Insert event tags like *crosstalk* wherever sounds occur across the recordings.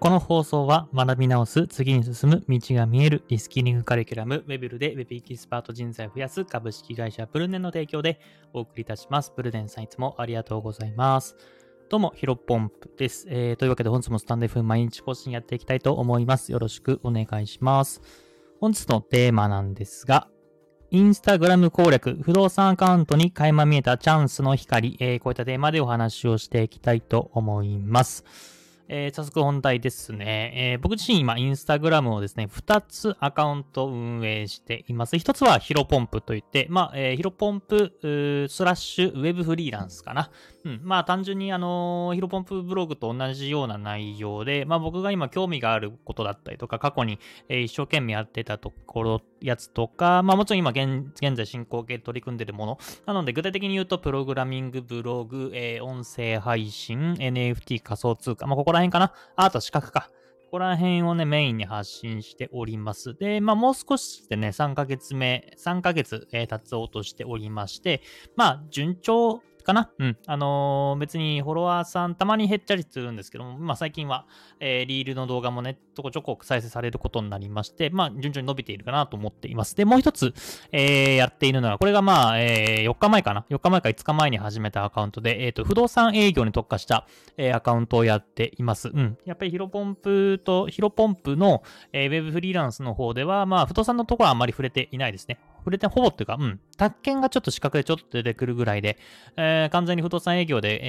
この放送は学び直す、次に進む、道が見える、リスキリングカリキュラム、ウェブルで Web エキスパート人材を増やす株式会社プルネンの提供でお送りいたします。プルネンさんいつもありがとうございます。どうも、ヒロポンプです。えー、というわけで本日もスタンド F 毎日更新やっていきたいと思います。よろしくお願いします。本日のテーマなんですが、インスタグラム攻略、不動産アカウントに垣間見えたチャンスの光、えー、こういったテーマでお話をしていきたいと思います。えー早速本題ですね。えー僕自身今、インスタグラムをですね、2つアカウント運営しています。1つはヒロポンプといって、まあ、えーヒロポンプスラッシュウェブフリーランスかな。うん。まあ、単純にあのーヒロポンプブログと同じような内容で、まあ、僕が今興味があることだったりとか、過去に、え一生懸命やってたところ、やつとか、まあ、もちろん今現、現在進行形で取り組んでるもの、なので、具体的に言うと、プログラミング、ブログ、えー音声配信、NFT、仮想通貨、まあ、ここら辺かな。ああと資格か。ここら辺をね、メインに発信しております。で、まあ、もう少しでね、3ヶ月目、3ヶ月、えー経つおうとしておりまして、まあ、順調かな？うん。あのー別にフォロワーさんたまに減っちゃりするんですけども、まあ、最近は、えーリールの動画もね、ちょこちょこ再生されることになりまして、まあ、順調に伸びているかなと思っています。で、もう一つ、えーやっているのは、これがまあ、えー4日前かな ?4 日前か5日前に始めたアカウントで、えっ、と、不動産営業に特化した、えーアカウントをやっています。うん。やっぱりヒロポンプと、ヒロポンプの、えーウェブフリーランスの方では、まあ、不動産のところはあんまり触れていないですね。触れて、ほぼっていうか、うん。宅建がちょっと資格でちょっと出てくるぐらいで、えー完全に不動産営業で、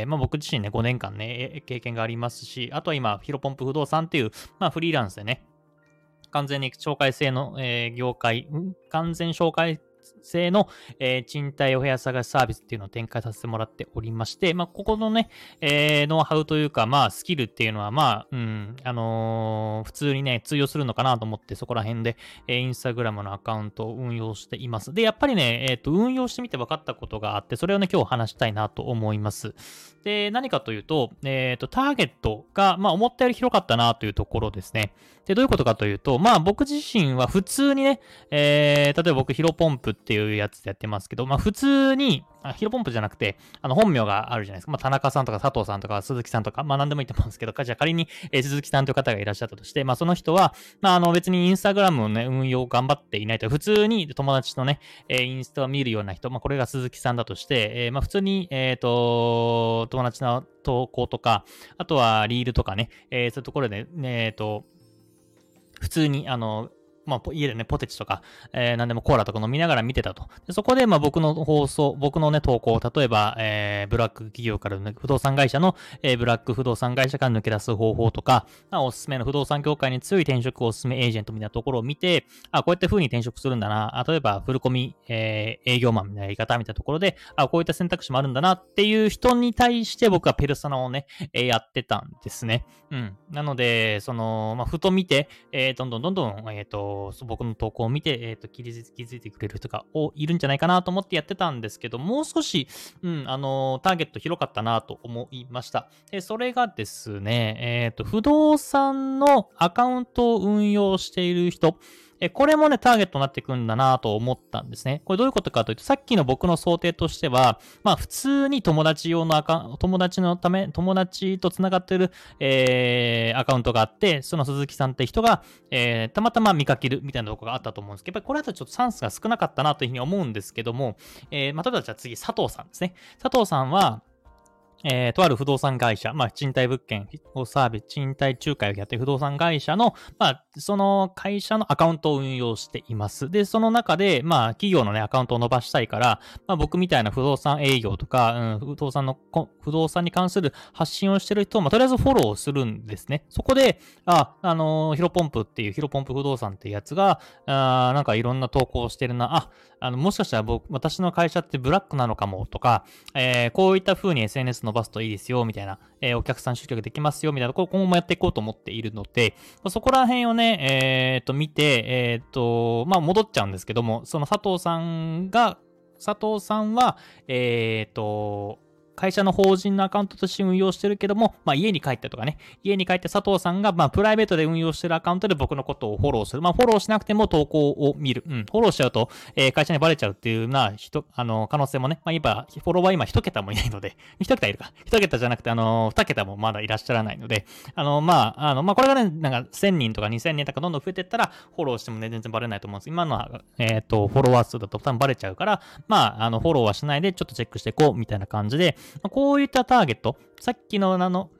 えーまあ僕自身ね、5年間ね、経験がありますし、あとは今、ヒロポンプ不動産っていう、まあフリーランスでね、完全に紹介制の、えー業界、完全紹介制の、えー賃貸お部屋探しサービスっていうのを展開させてもらっておりまして、まあ、ここのね、えーノウハウというか、まあ、スキルっていうのは、まあ、うん、あのー普通にね、通用するのかなと思って、そこら辺で、えーインスタグラムのアカウントを運用しています。で、やっぱりね、えっ、と、運用してみて分かったことがあって、それをね、今日話したいなと思います。で、何かというと、えっ、と、ターゲットが、まあ、思ったより広かったなというところですね。で、どういうことかというと、まあ、僕自身は普通にね、えー、例えば僕、ヒロポンプっていうやつでやってますけど、まあ、普通に、あヒロポンプじゃなくて、あの、本名があるじゃないですか。まあ、田中さんとか佐藤さんとか鈴木さんとか、まあ、何でもいいと思うんですけど、じゃあ仮に、えー鈴木さんという方がいらっしゃったとして、まあ、その人は、まあ、あの、別にインスタグラムのね、運用頑張っていないと、普通に友達とね、えーインスタを見るような人、まあ、これが鈴木さんだとして、えーまあ、普通に、えっ、と、友達の投稿とか、あとはリールとかね、えーそういうところで、ね、えっ、と、普通に、あの、まあ、家でね、ポテチとか、えー何でもコーラとか飲みながら見てたと。でそこで、まあ、僕の放送、僕のね、投稿、例えば、えーブラック企業から、不動産会社の、えーブラック不動産会社から抜け出す方法とか、まあ、おすすめの不動産業界に強い転職おすすめエージェントみたいなところを見て、あ、こういった風に転職するんだな。例えば、フルコミ、えー営業マンみたいなやり方みたいなところで、あ、こういった選択肢もあるんだなっていう人に対して僕はペルソナをね、えーやってたんですね。うん。なので、その、まあ、ふと見て、えーどんどんどんどん、えっ、と、僕の投稿を見て、えっ、と、気づいてくれる人がいるんじゃないかなと思ってやってたんですけど、もう少し、うん、あの、ターゲット広かったなと思いました。で、それがですね、えっ、と、不動産のアカウントを運用している人、え、これもね、ターゲットになってくんだなと思ったんですね。これどういうことかというと、さっきの僕の想定としては、まあ普通に友達用のアカウント、友達のため、友達と繋がってる、えー、アカウントがあって、その鈴木さんって人が、えー、たまたま見かけるみたいなところがあったと思うんですけど、やっぱりこれだとちょっとチャンスが少なかったなというふうに思うんですけども、えー、まあ、例えばじゃあ次、佐藤さんですね。佐藤さんは、えー、とある不動産会社、まあ、賃貸物件をサービス、賃貸仲介をやっている不動産会社の、まあ、その会社のアカウントを運用しています。で、その中で、まあ、企業のね、アカウントを伸ばしたいから、まあ、僕みたいな不動産営業とか、うん、不動産の、不動産に関する発信をしてる人を、まあ、とりあえずフォローするんですね。そこで、あ、あのーヒロポンプっていう、ヒロポンプ不動産っていうやつが、あなんかいろんな投稿をしてるな、あ、あの、もしかしたら僕、私の会社ってブラックなのかもとか、えーこういった風に SNS の伸ばすといいですよ、みたいな、えーお客さん集客できますよ、みたいな。ところ今後もやっていこうと思っているので、そこら辺をね、えー、と、見て、えー、と、まあ、戻っちゃうんですけども、その佐藤さんが、佐藤さんは、えっ、と、会社の法人のアカウントとして運用してるけども、まあ、家に帰ってとかね、家に帰って佐藤さんが、まあ、プライベートで運用してるアカウントで僕のことをフォローする。まあ、フォローしなくても投稿を見る。うん、フォローしちゃうと、えー、会社にバレちゃうっていうな人、あの、可能性もね、まあ、今、フォロワー今一桁もいないので、*laughs* 一桁いるか。一桁じゃなくて、あの、二桁もまだいらっしゃらないので、あの、まあ、あの、まあ、これがね、なんか、1000人とか2000人とかどんどん増えてったら、フォローしてもね、全然バレないと思うんです。今のは、えっ、ー、と、フォロワー数だと多分バレちゃうから、まあ、あの、フォローはしないで、ちょっとチェックしていこう、みたいな感じで、こういったターゲット、さっきのあの、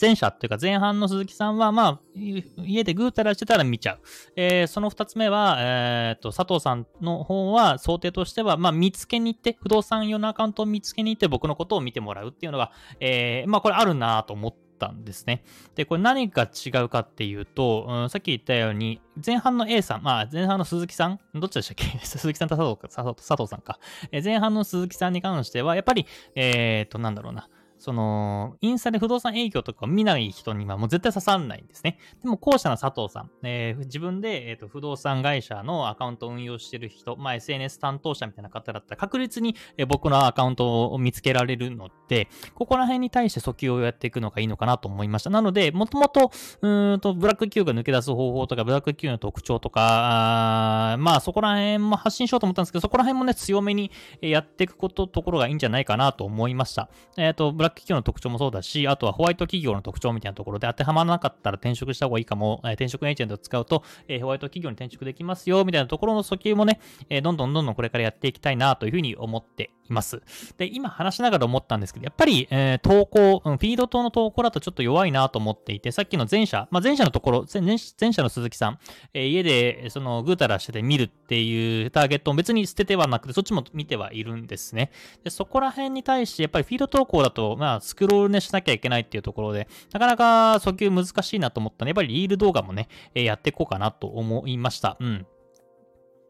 前者というか前半の鈴木さんは、まあ、家でぐうたらしてたら見ちゃう。えー、その2つ目は、え、ー、と、佐藤さんの方は想定としては、まあ、見つけに行って、不動産用のアカウントを見つけに行って僕のことを見てもらうっていうのが、えー、まあ、これあるなと思って、たんですね。で、これ何が違うかっていうと、うん、さっき言ったように、前半の A さん、まあ前半の鈴木さん、どっちでしたっけ？*laughs* 鈴木さんと佐藤佐藤さんか。前半の鈴木さんに関しては、やっぱり、えっ、ー、と、なんだろうな。その、インスタで不動産営業とかを見ない人にはもう絶対刺さんないんですね。でも、後者の佐藤さん、えー、自分で、えーと、不動産会社のアカウントを運用してる人、まあ、SNS 担当者みたいな方だったら確実に、えー、僕のアカウントを見つけられるので、ここら辺に対して訴求をやっていくのがいいのかなと思いました。なので、もともと、うんと、ブラック Q が抜け出す方法とか、ブラック Q の特徴とか、あまあ、そこら辺も発信しようと思ったんですけど、そこら辺もね、強めにやっていくこと、ところがいいんじゃないかなと思いました。えっ、ー、と、ブラック Q の特徴もそうだし、あとはホワイト企業の特徴みたいなところで当てはまらなかったら転職した方がいいかも、え、転職エージェントを使うと、え、ホワイト企業に転職できますよ、みたいなところの訴求もね、え、どんどんどんどんこれからやっていきたいなというふうに思っています。で、今話しながら思ったんですけど、やっぱり、えー、投稿、うん、フィード等の投稿だとちょっと弱いなと思っていて、さっきの前者、まあ、前者のところ、前前者の鈴木さん、えー、家で、その、ぐうたらしてて見るっていうターゲットを別に捨ててはなくて、そっちも見てはいるんですね。で、そこら辺に対して、やっぱりフィード投稿だと、まあ、スクロールねしなきゃいけないっていうところで、なかなか訴求難しいなと思ったので、やっぱりリール動画もね、えー、やっていこうかなと思いました。うん。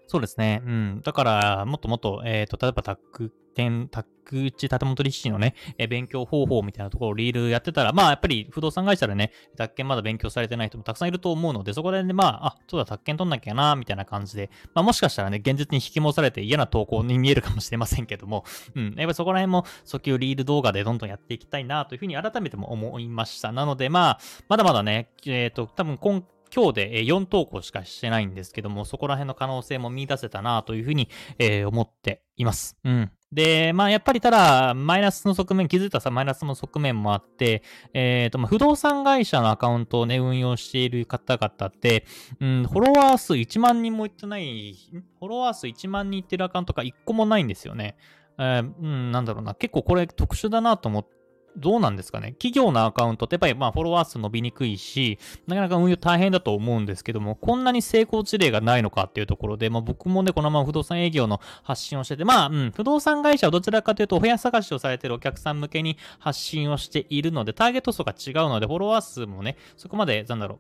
そうですね。うん。だから、もっともっと、えっ、ー、と、例えばタック店、タック内建物立地のね、えー、勉強方法みたいなところをリールやってたら、まあ、やっぱり不動産会社でね、宅建まだ勉強されてない人もたくさんいると思うので、そこでね、まあ、あ、そうだ、宅建取んなきゃな、みたいな感じで、まあ、もしかしたらね、現実に引き戻されて嫌な投稿に見えるかもしれませんけども、うん。やっぱりそこら辺も、訴求リール動画でどんどんやっていきたいな、というふうに改めても思いました。なので、まあ、まだまだね、えっ、ー、と、多分今今日で4投稿しかしてないんですけども、そこら辺の可能性も見出せたなというふうに、えー、思っています。うん。で、まあ、やっぱりただ、マイナスの側面、気づいたさ、マイナスの側面もあって、えっ、ー、と、まあ、不動産会社のアカウントをね、運用している方々って、うん、フォロワー数1万人もいってない、フォロワー数1万人いってるアカウントが1個もないんですよね。えー、うん、なんだろうな。結構これ特殊だなと思って、どうなんですかね？企業のアカウントってやっぱりまあフォロワー数伸びにくいし、なかなか運用大変だと思うんですけども、こんなに成功事例がないのかっていうところで、まあ僕もね、このまま不動産営業の発信をしてて、まあ、うん、不動産会社はどちらかというと、お部屋探しをされてるお客さん向けに発信をしているので、ターゲット層が違うので、フォロワー数もね、そこまで、なんだろう、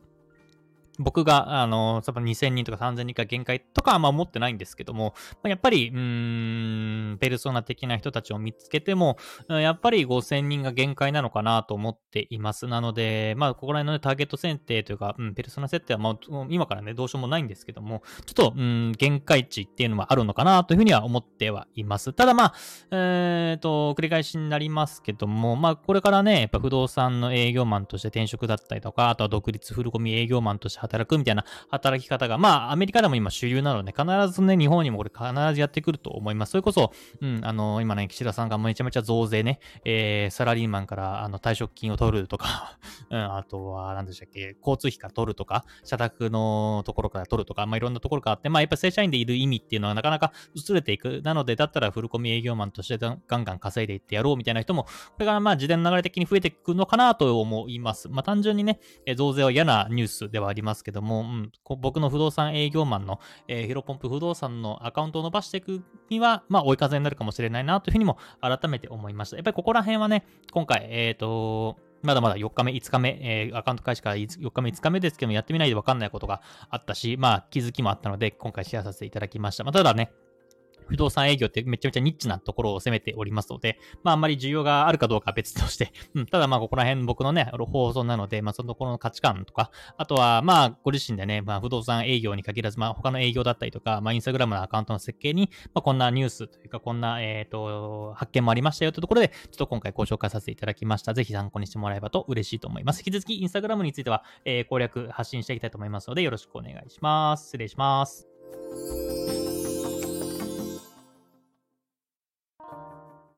僕が、あの、2000人とか3000人か限界とかはまあ思ってないんですけども、やっぱり、うーん、ペルソナ的な人たちを見つけても、やっぱり5000人が限界なのかなと思っています。なので、まあ、ここら辺の、ね、ターゲット選定というか、うん、ペルソナ設定はまあ、今からね、どうしようもないんですけども、ちょっと、うん、限界値っていうのはあるのかなというふうには思ってはいます。ただまあ、えっ、ー、と、繰り返しになりますけども、まあ、これからね、やっぱ不動産の営業マンとして転職だったりとか、あとは独立フルコミ営業マンとして働くみたいな働き方が、まあ、アメリカでも今主流なので、必ずね、日本にもこれ必ずやってくると思います。それこそ、うん、あの、今ね、岸田さんがめちゃめちゃ増税ね、えー、サラリーマンから、あの、退職金を取るとか *laughs* うん、あとは、何でしたっけ、交通費から取るとか、社宅のところから取るとか、まあ、いろんなところがあって、まあ、やっぱ正社員でいる意味っていうのはなかなか薄れていく。なので、だったらフルコミ営業マンとしてガンガン稼いでいってやろうみたいな人も、これがまあ、時代の流れ的に増えていくのかなと思います。まあ、単純にね、増税は嫌なニュースではありますけども、うん、僕の不動産営業マンの、えー、ヒロポンプ不動産のアカウントを伸ばしていくには、まあ、追い風になるかもしれないなというふうにも改めて思いました。やっぱりここら辺はね、今回、えっ、ー、と、まだまだ4日目、5日目、えー、アカウント開始から4日目、5日目ですけども、やってみないで分かんないことがあったし、まあ、気づきもあったので、今回シェアさせていただきました。まあ、ただね、不動産営業ってめちゃめちゃニッチなところを攻めておりますので、まああんまり需要があるかどうかは別として、*laughs* うん、ただまあここら辺僕のね、放送なので、まあそのところの価値観とか、あとはまあご自身でね、まあ不動産営業に限らず、まあ他の営業だったりとか、まあインスタグラムのアカウントの設計に、まあこんなニュースというか、こんな、えっ、と、発見もありましたよというところで、ちょっと今回ご紹介させていただきました。ぜひ参考にしてもらえばと嬉しいと思います。引き続きインスタグラムについては、えー、攻略発信していきたいと思いますので、よろしくお願いします。失礼します。